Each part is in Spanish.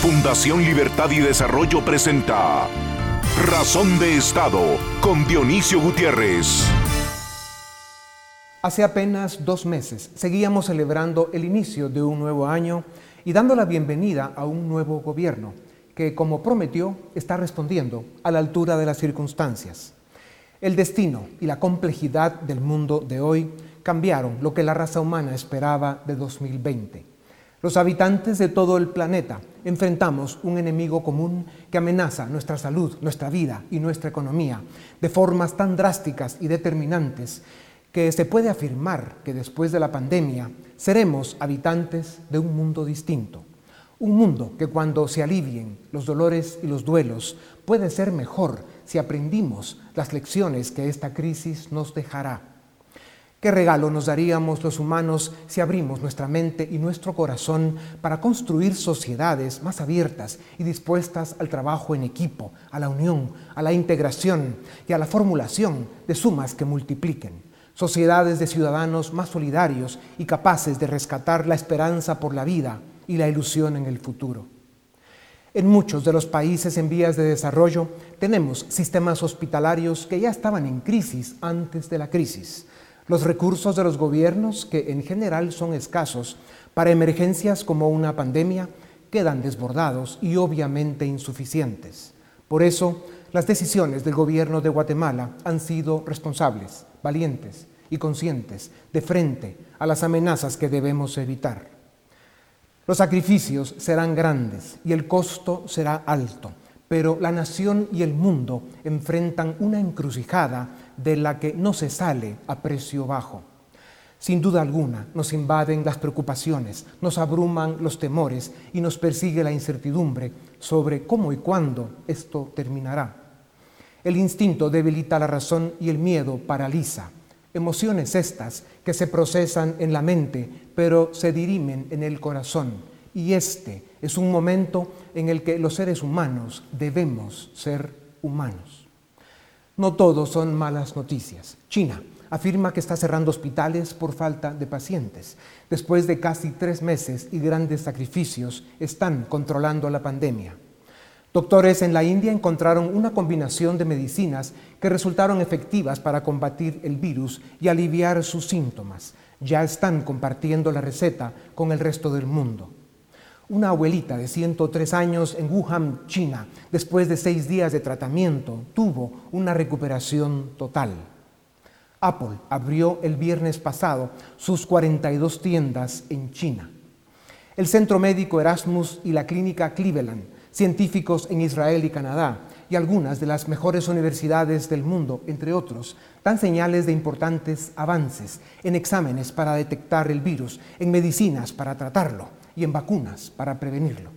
Fundación Libertad y Desarrollo presenta Razón de Estado con Dionisio Gutiérrez. Hace apenas dos meses seguíamos celebrando el inicio de un nuevo año y dando la bienvenida a un nuevo gobierno que, como prometió, está respondiendo a la altura de las circunstancias. El destino y la complejidad del mundo de hoy cambiaron lo que la raza humana esperaba de 2020. Los habitantes de todo el planeta enfrentamos un enemigo común que amenaza nuestra salud, nuestra vida y nuestra economía de formas tan drásticas y determinantes que se puede afirmar que después de la pandemia seremos habitantes de un mundo distinto. Un mundo que cuando se alivien los dolores y los duelos puede ser mejor si aprendimos las lecciones que esta crisis nos dejará. ¿Qué regalo nos daríamos los humanos si abrimos nuestra mente y nuestro corazón para construir sociedades más abiertas y dispuestas al trabajo en equipo, a la unión, a la integración y a la formulación de sumas que multipliquen? Sociedades de ciudadanos más solidarios y capaces de rescatar la esperanza por la vida y la ilusión en el futuro. En muchos de los países en vías de desarrollo tenemos sistemas hospitalarios que ya estaban en crisis antes de la crisis los recursos de los gobiernos, que en general son escasos, para emergencias como una pandemia, quedan desbordados y obviamente insuficientes. Por eso, las decisiones del gobierno de Guatemala han sido responsables, valientes y conscientes de frente a las amenazas que debemos evitar. Los sacrificios serán grandes y el costo será alto, pero la nación y el mundo enfrentan una encrucijada de la que no se sale a precio bajo. Sin duda alguna, nos invaden las preocupaciones, nos abruman los temores y nos persigue la incertidumbre sobre cómo y cuándo esto terminará. El instinto debilita la razón y el miedo paraliza. Emociones estas que se procesan en la mente, pero se dirimen en el corazón y este es un momento en el que los seres humanos debemos ser humanos. No todos son malas noticias. China afirma que está cerrando hospitales por falta de pacientes. Después de casi tres meses y grandes sacrificios, están controlando la pandemia. Doctores en la India encontraron una combinación de medicinas que resultaron efectivas para combatir el virus y aliviar sus síntomas. Ya están compartiendo la receta con el resto del mundo. Una abuelita de 103 años en Wuhan, China, después de seis días de tratamiento, tuvo una recuperación total. Apple abrió el viernes pasado sus 42 tiendas en China. El Centro Médico Erasmus y la Clínica Cleveland, científicos en Israel y Canadá, y algunas de las mejores universidades del mundo, entre otros, dan señales de importantes avances en exámenes para detectar el virus, en medicinas para tratarlo y en vacunas para prevenirlo.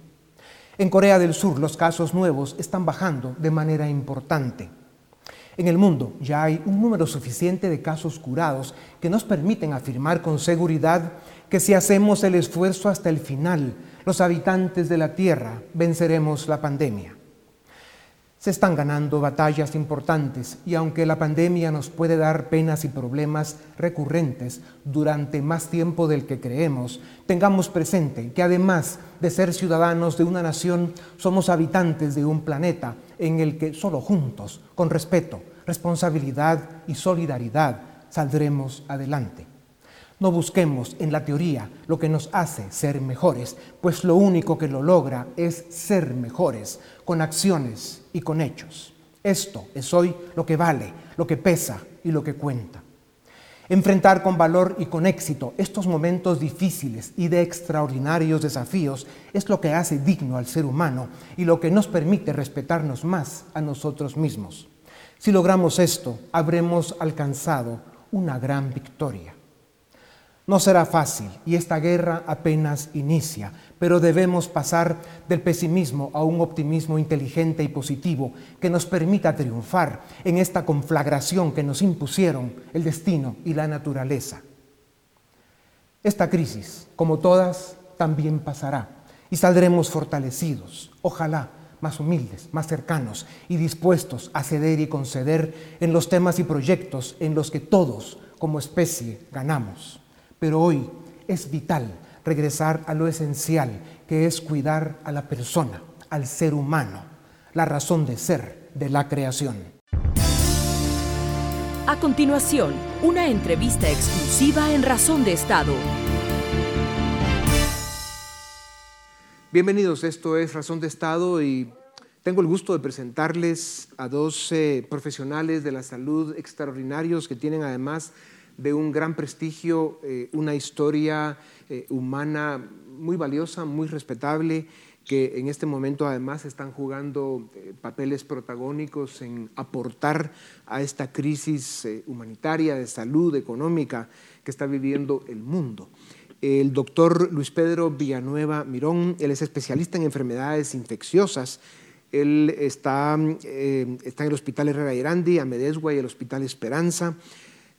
En Corea del Sur los casos nuevos están bajando de manera importante. En el mundo ya hay un número suficiente de casos curados que nos permiten afirmar con seguridad que si hacemos el esfuerzo hasta el final, los habitantes de la Tierra venceremos la pandemia. Se están ganando batallas importantes y aunque la pandemia nos puede dar penas y problemas recurrentes durante más tiempo del que creemos, tengamos presente que además de ser ciudadanos de una nación, somos habitantes de un planeta en el que solo juntos, con respeto, responsabilidad y solidaridad, saldremos adelante. No busquemos en la teoría lo que nos hace ser mejores, pues lo único que lo logra es ser mejores, con acciones y con hechos. Esto es hoy lo que vale, lo que pesa y lo que cuenta. Enfrentar con valor y con éxito estos momentos difíciles y de extraordinarios desafíos es lo que hace digno al ser humano y lo que nos permite respetarnos más a nosotros mismos. Si logramos esto, habremos alcanzado una gran victoria. No será fácil y esta guerra apenas inicia, pero debemos pasar del pesimismo a un optimismo inteligente y positivo que nos permita triunfar en esta conflagración que nos impusieron el destino y la naturaleza. Esta crisis, como todas, también pasará y saldremos fortalecidos, ojalá más humildes, más cercanos y dispuestos a ceder y conceder en los temas y proyectos en los que todos como especie ganamos pero hoy es vital regresar a lo esencial, que es cuidar a la persona, al ser humano, la razón de ser de la creación. A continuación, una entrevista exclusiva en Razón de Estado. Bienvenidos, esto es Razón de Estado y tengo el gusto de presentarles a dos eh, profesionales de la salud extraordinarios que tienen además de un gran prestigio, eh, una historia eh, humana muy valiosa, muy respetable, que en este momento además están jugando papeles protagónicos en aportar a esta crisis humanitaria, de salud, económica que está viviendo el mundo el doctor Luis Pedro Villanueva Mirón. Él es especialista en enfermedades infecciosas. Él está, eh, está en el Hospital Herrera Irandi, a Medesgua y el Hospital Esperanza.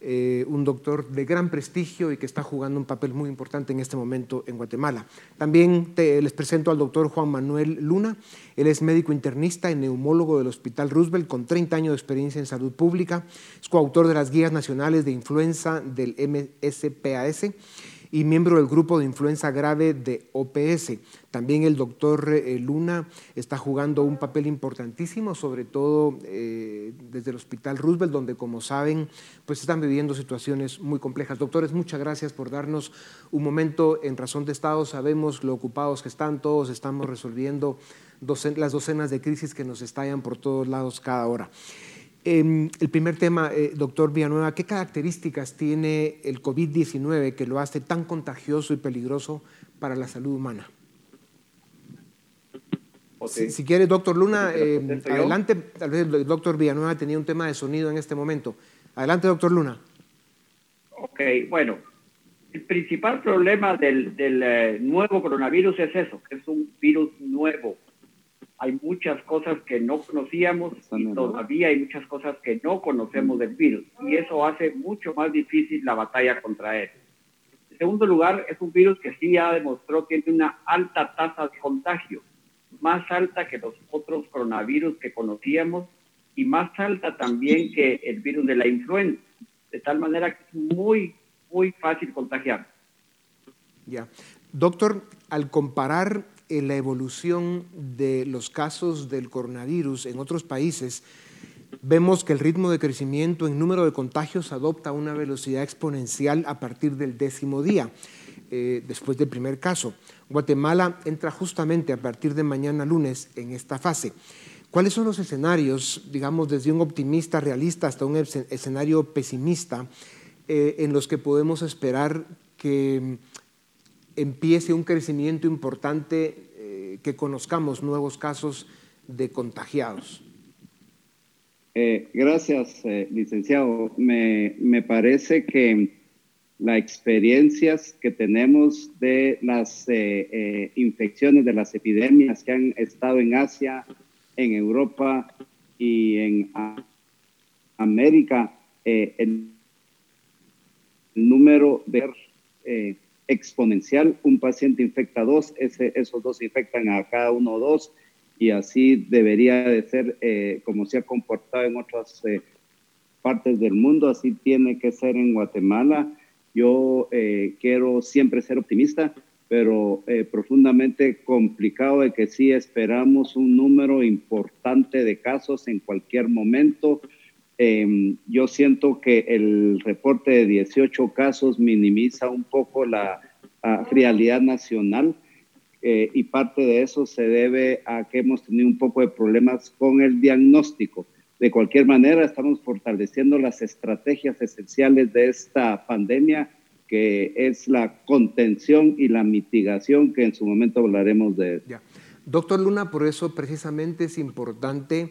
Eh, un doctor de gran prestigio y que está jugando un papel muy importante en este momento en Guatemala. También les presento al doctor Juan Manuel Luna. Él es médico internista y neumólogo del Hospital Roosevelt con 30 años de experiencia en salud pública. Es coautor de las guías nacionales de influenza del MSPAS y miembro del grupo de influenza grave de OPS. También el doctor eh, Luna está jugando un papel importantísimo, sobre todo eh, desde el Hospital Roosevelt, donde como saben, pues están viviendo situaciones muy complejas. Doctores, muchas gracias por darnos un momento en razón de Estado. Sabemos lo ocupados que están, todos estamos resolviendo las docenas de crisis que nos estallan por todos lados cada hora. Em, el primer tema, eh, doctor Villanueva, ¿qué características tiene el COVID-19 que lo hace tan contagioso y peligroso para la salud humana? Si, quiere, doctor Luna, em, adelante. Tal vez el doctor Villanueva tenía un tema de sonido en este momento. Adelante, doctor Luna. Ok, bueno, el principal problema del, del eh, nuevo coronavirus es eso, que es un virus nuevo, hay muchas cosas que no conocíamos y todavía hay muchas cosas que no conocemos del virus y eso hace mucho más difícil la batalla contra él. En segundo lugar, es un virus que sí ya demostró tiene una alta tasa de contagio, más alta que los otros coronavirus que conocíamos y más alta también que el virus de la influenza, de tal manera que es muy, muy fácil contagiar. Ya. Doctor, al comparar la evolución de los casos del coronavirus en otros países, vemos que el ritmo de crecimiento en número de contagios adopta una velocidad exponencial a partir del décimo día, eh, después del primer caso. Guatemala entra justamente a partir de mañana lunes en esta fase. ¿Cuáles son los escenarios, digamos, desde un optimista realista hasta un escenario pesimista, eh, en los que podemos esperar que empiece un crecimiento importante, eh, que conozcamos nuevos casos de contagiados. Eh, gracias, eh, licenciado. Me, me, parece que las experiencias que tenemos de las infecciones, de las epidemias que han estado en Asia, en Europa y en América, el número de exponencial. Un paciente infecta dos, esos dos infectan a cada uno dos y así debería de ser eh, como se ha comportado en otras eh, partes del mundo, así tiene que ser en Guatemala. Yo eh, quiero siempre ser optimista, pero profundamente complicado de que sí esperamos un número importante de casos en cualquier momento. Em, yo siento que el reporte de 18 casos minimiza un poco la realidad nacional eh, y parte de eso se debe a que hemos tenido un poco de problemas con el diagnóstico. De cualquier manera, estamos fortaleciendo las estrategias esenciales de esta pandemia, que es la contención y la mitigación, que en su momento hablaremos de. Ya. Doctor Luna, por eso precisamente es importante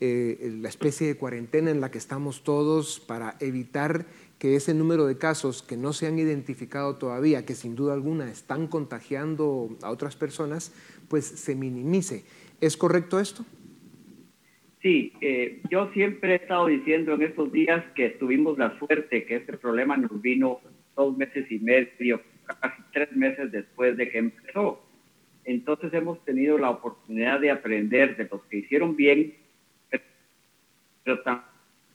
eh, la especie de cuarentena en la que estamos todos para evitar que ese número de casos que no se han identificado todavía, que sin duda alguna están contagiando a otras personas, pues se minimice. ¿Es correcto esto? Sí, eh, yo siempre he estado diciendo en estos días que tuvimos la suerte que este problema nos vino dos meses y medio, casi tres meses después de que empezó. Entonces hemos tenido la oportunidad de aprender de los que hicieron bien pero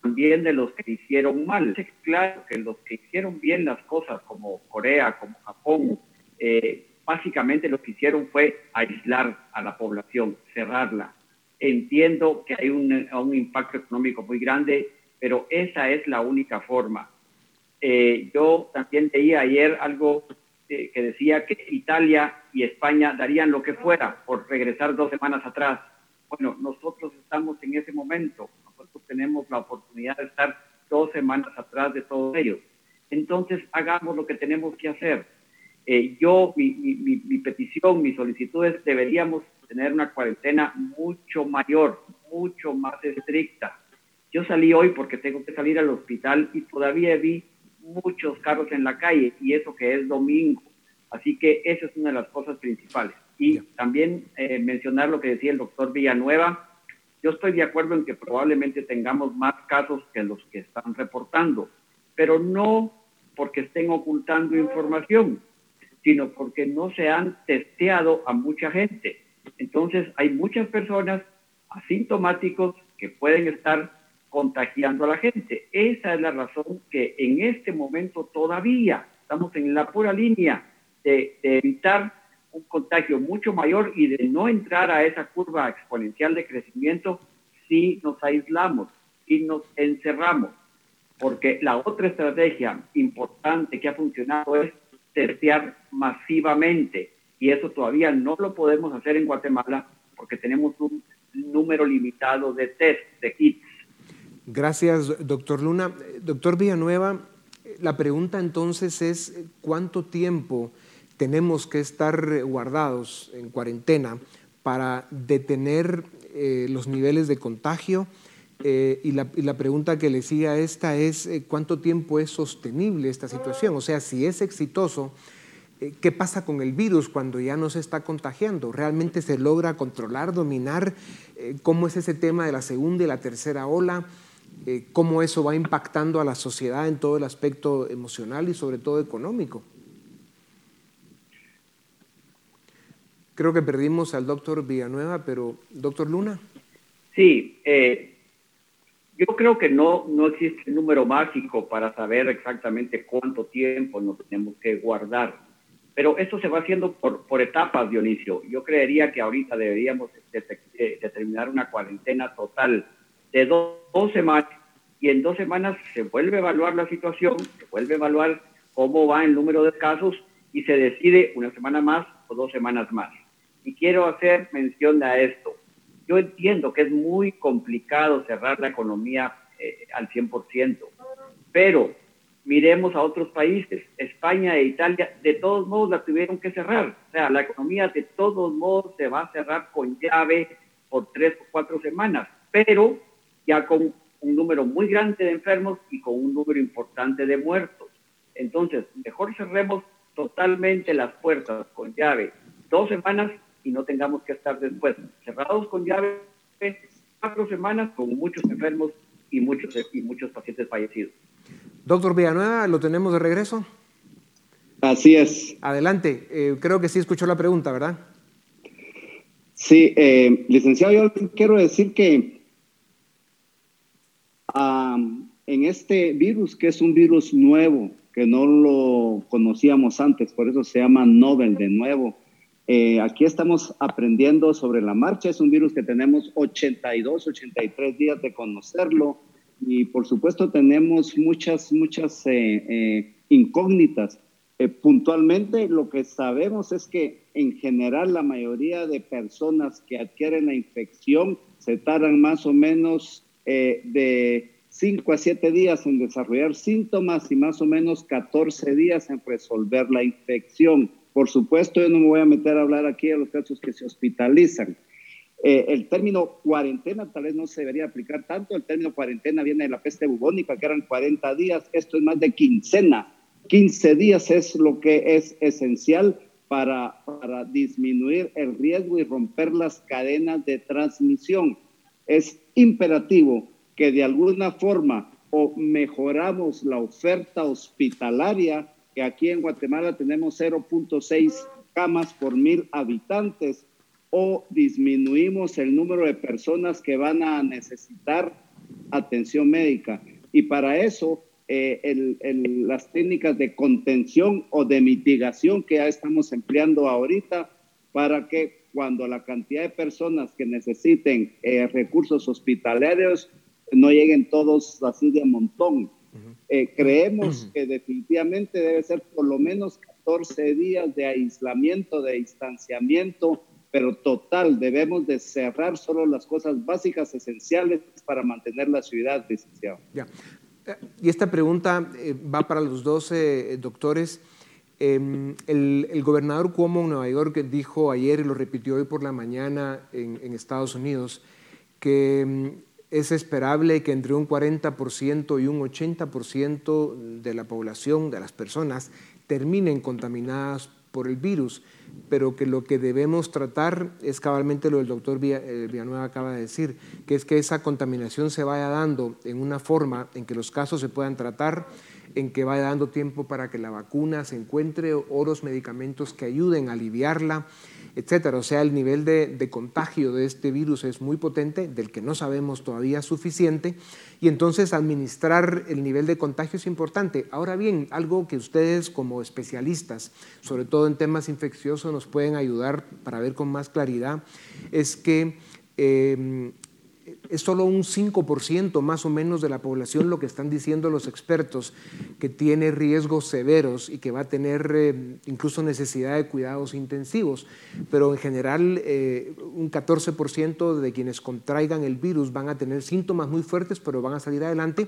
también de los que hicieron mal. Es claro que los que hicieron bien las cosas, como Corea, como Japón, eh, básicamente lo que hicieron fue aislar a la población, cerrarla. Entiendo que hay un, impacto económico muy grande, pero esa es la única forma. Eh, yo también leía ayer algo eh, que decía que Italia y España darían lo que fuera por regresar dos semanas atrás. Bueno, nosotros estamos en ese momento, nosotros tenemos la oportunidad de estar dos semanas atrás de todos ellos. Entonces, hagamos lo que tenemos que hacer. Eh, yo, mi, mi, mi, petición, mi solicitud es, deberíamos tener una cuarentena mucho mayor, mucho más estricta. Yo salí hoy porque tengo que salir al hospital y todavía vi muchos carros en la calle y eso que es domingo. Así que esa es una de las cosas principales. Y también eh, mencionar lo que decía el doctor Villanueva. Yo estoy de acuerdo en que probablemente tengamos más casos que los que están reportando, pero no porque estén ocultando información, sino porque no se han testeado a mucha gente. Entonces hay muchas personas asintomáticos que pueden estar contagiando a la gente. Esa es la razón que en este momento todavía estamos en la pura línea de, evitar un contagio mucho mayor y de no entrar a esa curva exponencial de crecimiento si nos aislamos, y nos encerramos. Porque la otra estrategia importante que ha funcionado es testear masivamente y eso todavía no lo podemos hacer en Guatemala porque tenemos un número limitado de test, de kits. Gracias, doctor Luna. Doctor Villanueva, la pregunta entonces es cuánto tiempo tenemos que estar guardados en cuarentena para detener eh, los niveles de contagio. Eh, y, la, pregunta que le sigue a esta es eh, cuánto tiempo es sostenible esta situación. O sea, si es exitoso, ¿qué pasa con el virus cuando ya no se está contagiando? ¿Realmente se logra controlar, dominar? ¿Cómo es ese tema de la segunda y la tercera ola? Cómo eso va impactando a la sociedad en todo el aspecto emocional y sobre todo económico. Creo que perdimos al doctor Villanueva, pero doctor Luna. Sí, eh, yo creo que no, no existe un número mágico para saber exactamente cuánto tiempo nos tenemos que guardar, pero esto se va haciendo por, por etapas, Dionisio. Yo creería que ahorita deberíamos determinar una cuarentena total de dos, semanas y en dos semanas se vuelve a evaluar la situación, se vuelve a evaluar cómo va el número de casos y se decide una semana más o dos semanas más. Y quiero hacer mención a esto. Yo entiendo que es muy complicado cerrar la economía eh, al 100%, pero miremos a otros países. España e Italia de todos modos la tuvieron que cerrar. O sea, la economía de todos modos se va a cerrar con llave por tres o cuatro semanas, pero ya con un número muy grande de enfermos y con un número importante de muertos. Entonces, mejor cerremos totalmente las puertas con llave dos semanas y no tengamos que estar después cerrados con llave cuatro semanas con muchos enfermos y muchos, y muchos pacientes fallecidos. Doctor Villanueva, ¿lo tenemos de regreso? Así es. Adelante, eh, creo que sí escuchó la pregunta, ¿verdad? Sí, eh, licenciado, yo quiero decir que en este virus, que es un virus nuevo, que no lo conocíamos antes, por eso se llama Nobel de nuevo. Eh, aquí estamos aprendiendo sobre la marcha, es un virus que tenemos 82, 83 días de conocerlo y por supuesto tenemos muchas, muchas eh, eh, incógnitas. puntualmente lo que sabemos es que en general la mayoría de personas que adquieren la infección se tardan más o menos eh, de 5 a 7 días en desarrollar síntomas y más o menos 14 días en resolver la infección. Por supuesto, yo no me voy a meter a hablar aquí de los casos que se hospitalizan. Eh, el término cuarentena tal vez no se debería aplicar tanto. El término cuarentena viene de la peste bubónica, que eran 40 días. Esto es más de quincena. 15 días es lo que es esencial para, para disminuir el riesgo y romper las cadenas de transmisión es imperativo que de alguna forma o mejoramos la oferta hospitalaria, que aquí en Guatemala tenemos 0.6 camas por mil habitantes, o disminuimos el número de personas que van a necesitar atención médica. Y para eso eh, las técnicas de contención o de mitigación que ya estamos empleando ahorita para que cuando la cantidad de personas que necesiten eh, recursos hospitalarios no lleguen todos así de montón. Eh, creemos que definitivamente debe ser por lo menos 14 días de aislamiento, de distanciamiento, pero total, debemos de cerrar solo las cosas básicas, esenciales para mantener la ciudad, licenciado. Ya. Eh, y esta pregunta va para los dos doctores. Em, el, gobernador Cuomo en Nueva York dijo ayer y lo repitió hoy por la mañana en, Estados Unidos que em, es esperable que entre un 40% y un 80% de la población, de las personas, terminen contaminadas por el virus, pero que lo que debemos tratar es cabalmente lo del doctor eh, Villanueva acaba de decir, que es que esa contaminación se vaya dando en una forma en que los casos se puedan tratar en que vaya dando tiempo para que la vacuna se encuentre o los medicamentos que ayuden a aliviarla, etcétera. O sea, el nivel de, contagio de este virus es muy potente, del que no sabemos todavía suficiente, y entonces administrar el nivel de contagio es importante. Ahora bien, algo que ustedes como especialistas, sobre todo en temas infecciosos, nos pueden ayudar para ver con más claridad, es que eh, es solo un 5% más o menos de la población lo que están diciendo los expertos, que tiene riesgos severos y que va a tener eh, incluso necesidad de cuidados intensivos. Pero en general, eh, un 14% de quienes contraigan el virus van a tener síntomas muy fuertes, pero van a salir adelante.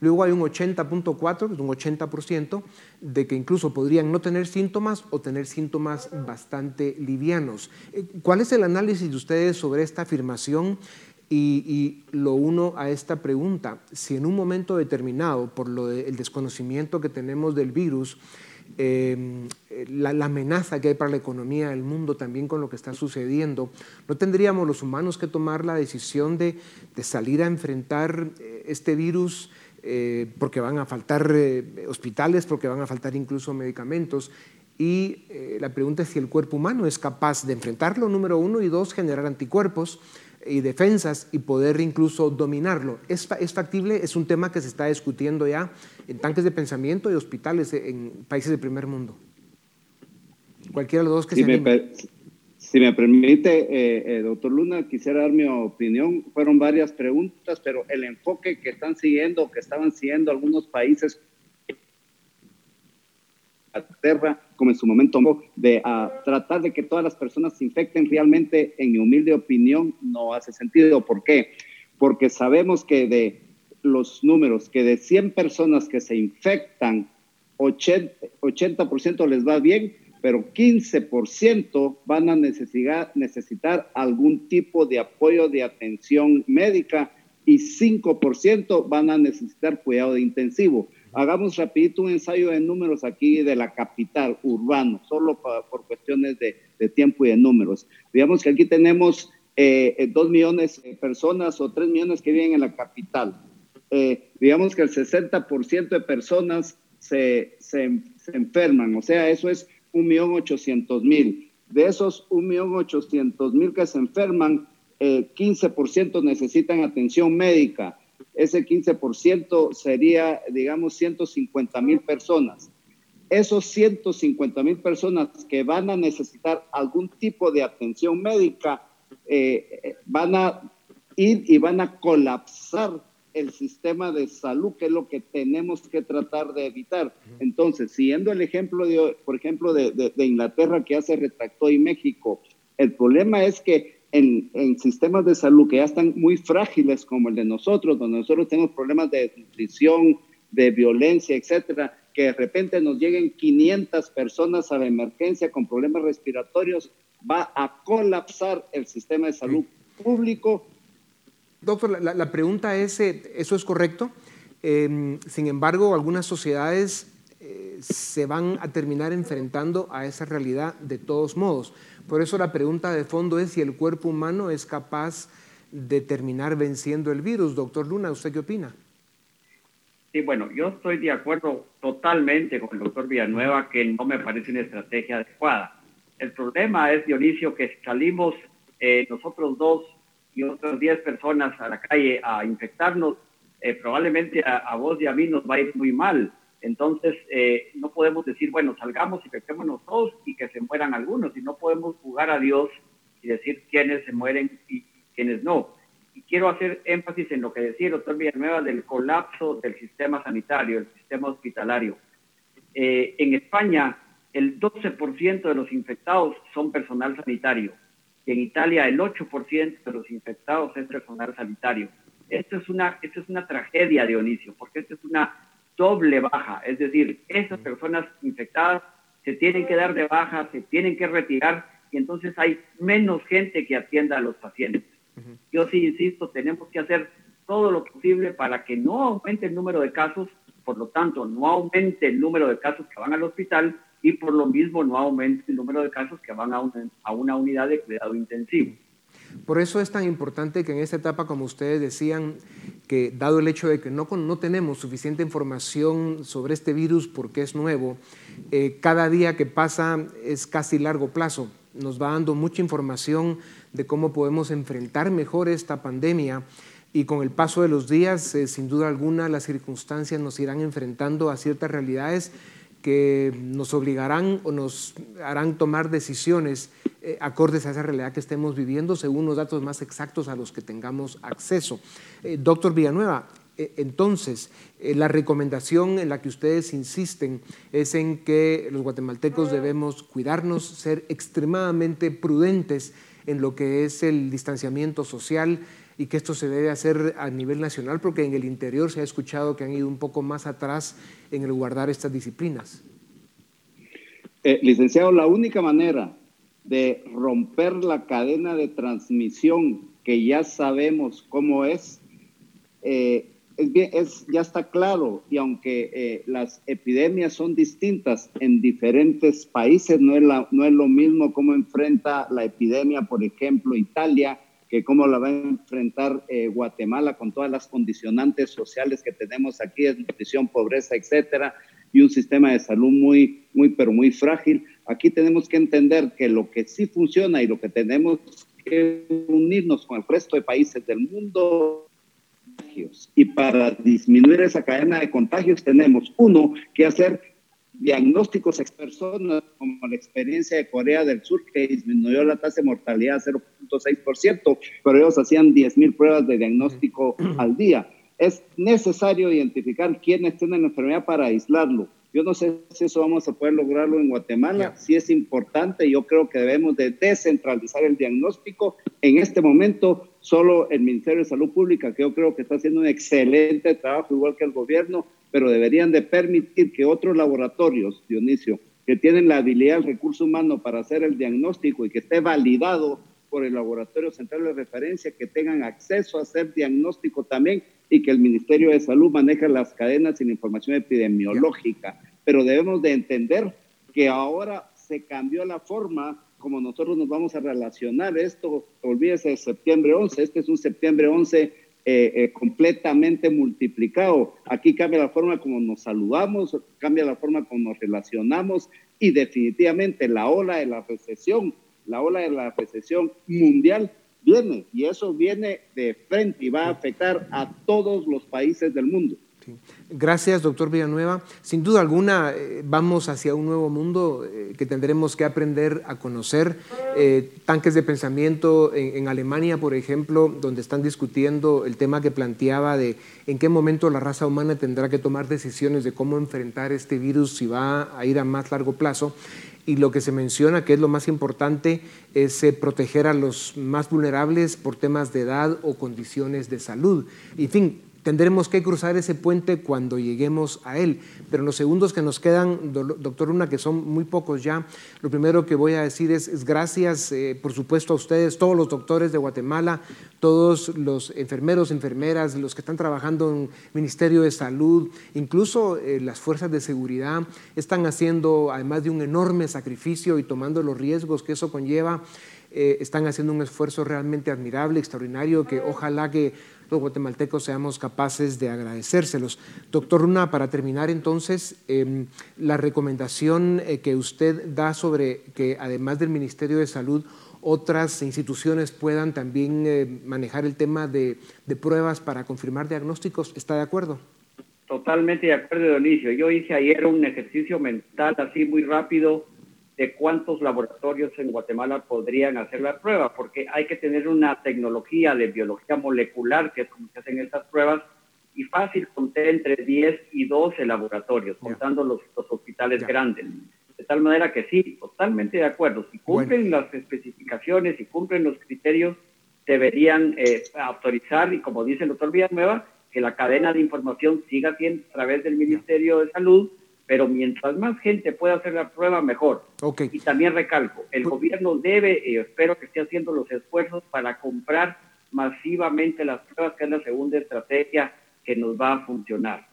Luego hay un 80.4, un 80%, de que incluso podrían no tener síntomas o tener síntomas bastante livianos. Eh, ¿Cuál es el análisis de ustedes sobre esta afirmación? Y, lo uno a esta pregunta, si en un momento determinado, por lo el desconocimiento que tenemos del virus, em, la, amenaza que hay para la economía del mundo también con lo que está sucediendo, ¿no tendríamos los humanos que tomar la decisión de, salir a enfrentar eh, este virus eh, porque van a faltar eh, hospitales, porque van a faltar incluso medicamentos? Y la pregunta es si el cuerpo humano es capaz de enfrentarlo, número uno, y dos, generar anticuerpos y defensas y poder incluso dominarlo. ¿Es, ¿Es, factible? Es un tema que se está discutiendo ya en tanques de pensamiento y hospitales en países del primer mundo. Cualquiera de los dos que si se me Si me permite, eh, eh, doctor Luna, quisiera dar mi opinión. Fueron varias preguntas, pero el enfoque que están siguiendo, que estaban siguiendo algunos países Inglaterra, como en su momento, de tratar de que todas las personas se infecten, realmente, en mi humilde opinión, no hace sentido. ¿Por qué? Porque sabemos que de los números, que de 100 personas que se infectan, 80%, 80 les va bien, pero 15% van a necesitar, necesitar algún tipo de apoyo de atención médica y 5% van a necesitar cuidado intensivo. Hagamos rapidito un ensayo de números aquí de la capital, urbano, solo por cuestiones de, tiempo y de números. Digamos que aquí tenemos eh, eh, dos millones de personas o tres millones que viven en la capital. Eh, digamos que el 60% de personas se, enferman, o sea, eso es un millón ochocientos mil. De esos un millón ochocientos mil que se enferman, 15% necesitan atención médica, ese 15% sería, digamos, 150 mil personas. Esos 150 mil personas que van a necesitar algún tipo de atención médica eh, van a ir y van a colapsar el sistema de salud, que es lo que tenemos que tratar de evitar. Entonces, siguiendo el ejemplo, de, por ejemplo, de, de Inglaterra que ya se retractó y México, el problema es que en, sistemas de salud que ya están muy frágiles como el de nosotros, donde nosotros tenemos problemas de nutrición, de violencia, etcétera, que de repente nos lleguen 500 personas a la emergencia con problemas respiratorios, va a colapsar el sistema de salud público. Doctor, la, pregunta es, eh, ¿eso es correcto? Em, sin embargo, algunas sociedades eh, se van a terminar enfrentando a esa realidad de todos modos. Por eso la pregunta de fondo es si el cuerpo humano es capaz de terminar venciendo el virus. Doctor Luna, ¿usted qué opina? Sí, bueno, yo estoy de acuerdo totalmente con el doctor Villanueva que no me parece una estrategia adecuada. El problema es, Dionisio, que salimos eh, nosotros dos y otras 10 personas a la calle a infectarnos, eh, probablemente a, vos y a mí nos va a ir muy mal. Entonces, eh, no podemos decir, bueno, salgamos y pequémonos todos y que se mueran algunos, y no podemos jugar a Dios y decir quiénes se mueren y quiénes no. Y quiero hacer énfasis en lo que decía el doctor Villanueva del colapso del sistema sanitario, el sistema hospitalario. Eh, en España, el 12% de los infectados son personal sanitario. Y en Italia, el 8% de los infectados es personal sanitario. Esto es una, esto es una tragedia, Dionisio, porque esto es una doble baja. Es decir, esas personas infectadas se tienen que dar de baja, se tienen que retirar y entonces hay menos gente que atienda a los pacientes. Yo sí insisto, tenemos que hacer todo lo posible para que no aumente el número de casos, por lo tanto, no aumente el número de casos que van al hospital y por lo mismo no aumente el número de casos que van a a una unidad de cuidado intensivo. Por eso es tan importante que en esta etapa, como ustedes decían, que dado el hecho de que no, no tenemos suficiente información sobre este virus porque es nuevo, eh, cada día que pasa es casi largo plazo. Nos va dando mucha información de cómo podemos enfrentar mejor esta pandemia y con el paso de los días, eh, sin duda alguna, las circunstancias nos irán enfrentando a ciertas realidades que nos obligarán o nos harán tomar decisiones eh, acordes a esa realidad que estemos viviendo según los datos más exactos a los que tengamos acceso. Eh, doctor Villanueva, eh, entonces, la recomendación en la que ustedes insisten es en que los guatemaltecos debemos cuidarnos, ser extremadamente prudentes en lo que es el distanciamiento social y que esto se debe hacer a nivel nacional porque en el interior se ha escuchado que han ido un poco más atrás en el guardar estas disciplinas. licenciado, la única manera de romper la cadena de transmisión que ya sabemos cómo es, eh, es, ya está claro y aunque eh, las epidemias son distintas en diferentes países, no es, no es lo mismo cómo enfrenta la epidemia, por ejemplo, Italia, que cómo la va a enfrentar eh, Guatemala con todas las condicionantes sociales que tenemos aquí, nutrición, pobreza, etcétera, y un sistema de salud muy, muy, pero muy frágil. Aquí tenemos que entender que lo que sí funciona y lo que tenemos que unirnos con el resto de países del mundo y para disminuir esa cadena de contagios tenemos, uno, que hacer diagnósticos ex personas, como la experiencia de Corea del Sur, que disminuyó la tasa de mortalidad a 0.6%, pero ellos hacían 10.000 pruebas de diagnóstico al día. Es necesario identificar quiénes tienen la enfermedad para aislarlo yo no sé si eso vamos a poder lograrlo en Guatemala. Sí es importante. Yo creo que debemos de descentralizar el diagnóstico. En este momento, solo el Ministerio de Salud Pública, que yo creo que está haciendo un excelente trabajo, igual que el gobierno, pero deberían de permitir que otros laboratorios, Dionisio, que tienen la habilidad, el recurso humano para hacer el diagnóstico y que esté validado por el Laboratorio Central de Referencia, que tengan acceso a hacer diagnóstico también y que el Ministerio de Salud maneje las cadenas y la información epidemiológica. Pero debemos de entender que ahora se cambió la forma como nosotros nos vamos a relacionar. Esto, olvídese de septiembre 11, este es un septiembre 11 eh, eh, completamente multiplicado. Aquí cambia la forma como nos saludamos, cambia la forma como nos relacionamos y definitivamente la ola de la recesión la ola de la recesión mundial viene y eso viene de frente y va a afectar a todos los países del mundo. Gracias, doctor Villanueva. Sin duda alguna, eh, vamos hacia un nuevo mundo eh, que tendremos que aprender a conocer. Eh, tanques de pensamiento en, en, Alemania, por ejemplo, donde están discutiendo el tema que planteaba de en qué momento la raza humana tendrá que tomar decisiones de cómo enfrentar este virus, si va a ir a más largo plazo y lo que se menciona, que es lo más importante, es eh, proteger a los más vulnerables por temas de edad o condiciones de salud. En fin, Tendremos que cruzar ese puente cuando lleguemos a él. Pero en los segundos que nos quedan, doctor Luna, que son muy pocos ya, lo primero que voy a decir es, gracias, eh, por supuesto, a ustedes, todos los doctores de Guatemala, todos los enfermeros, enfermeras, los que están trabajando en Ministerio de Salud, incluso eh, las fuerzas de seguridad, están haciendo, además de un enorme sacrificio y tomando los riesgos que eso conlleva, eh, están haciendo un esfuerzo realmente admirable, extraordinario, que ojalá que los guatemaltecos seamos capaces de agradecérselos. Doctor Runa, para terminar entonces, em, la recomendación eh, que usted da sobre que además del Ministerio de Salud, otras instituciones puedan también eh, manejar el tema de, pruebas para confirmar diagnósticos. ¿Está de acuerdo? Totalmente de acuerdo, Dionisio. Yo hice ayer un ejercicio mental así muy rápido de cuántos laboratorios en Guatemala podrían hacer la prueba, porque hay que tener una tecnología de biología molecular, que es como se hacen estas pruebas, y fácil conté entre 10 y 12 laboratorios, contando los, hospitales grandes. De tal manera que sí, totalmente de acuerdo. Si cumplen las especificaciones y cumplen los criterios, deberían eh, autorizar, y como dice el doctor Villanueva, que la cadena de información siga siendo a través del Ministerio de Salud, pero mientras más gente pueda hacer la prueba, mejor. Y también recalco, el gobierno debe, y espero que esté haciendo los esfuerzos para comprar masivamente las pruebas, que es la segunda estrategia que nos va a funcionar.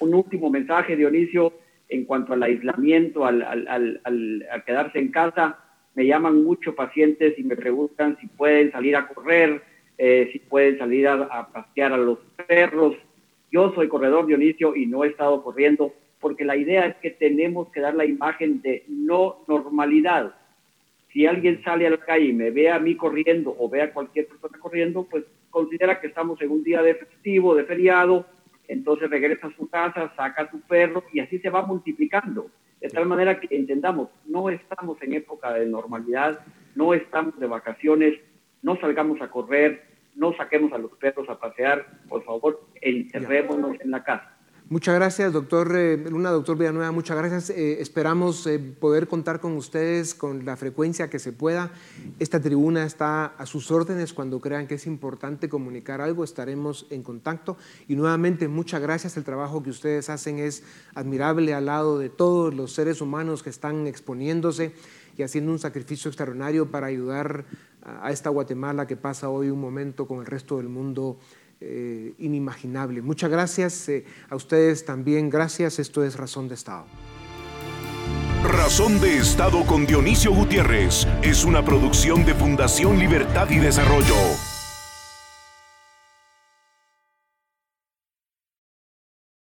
Un último mensaje, Dionisio, en cuanto al aislamiento, al, al, al, quedarse en casa, me llaman muchos pacientes y me preguntan si pueden salir a correr, eh, si pueden salir a, a, pasear a los perros. Yo soy corredor Dionisio y no he estado corriendo porque la idea es que tenemos que dar la imagen de no normalidad. Si alguien sale a la calle y me ve a mí corriendo o ve a cualquier persona corriendo, pues considera que estamos en un día de festivo, de feriado, entonces regresa a su casa, saca a su perro y así se va multiplicando. De tal manera que entendamos, no estamos en época de normalidad, no estamos de vacaciones, no salgamos a correr, no saquemos a los perros a pasear, por favor, encerrémonos en la casa. Muchas gracias, doctor eh, Luna, doctor Villanueva, muchas gracias. Eh, esperamos eh, poder contar con ustedes con la frecuencia que se pueda. Esta tribuna está a sus órdenes. Cuando crean que es importante comunicar algo, estaremos en contacto. Y nuevamente, muchas gracias. El trabajo que ustedes hacen es admirable al lado de todos los seres humanos que están exponiéndose y haciendo un sacrificio extraordinario para ayudar a esta Guatemala que pasa hoy un momento con el resto del mundo eh, inimaginable. Muchas gracias eh, a ustedes también. Gracias. Esto es Razón de Estado. Razón de Estado con Dionisio Gutiérrez es una producción de Fundación Libertad y Desarrollo.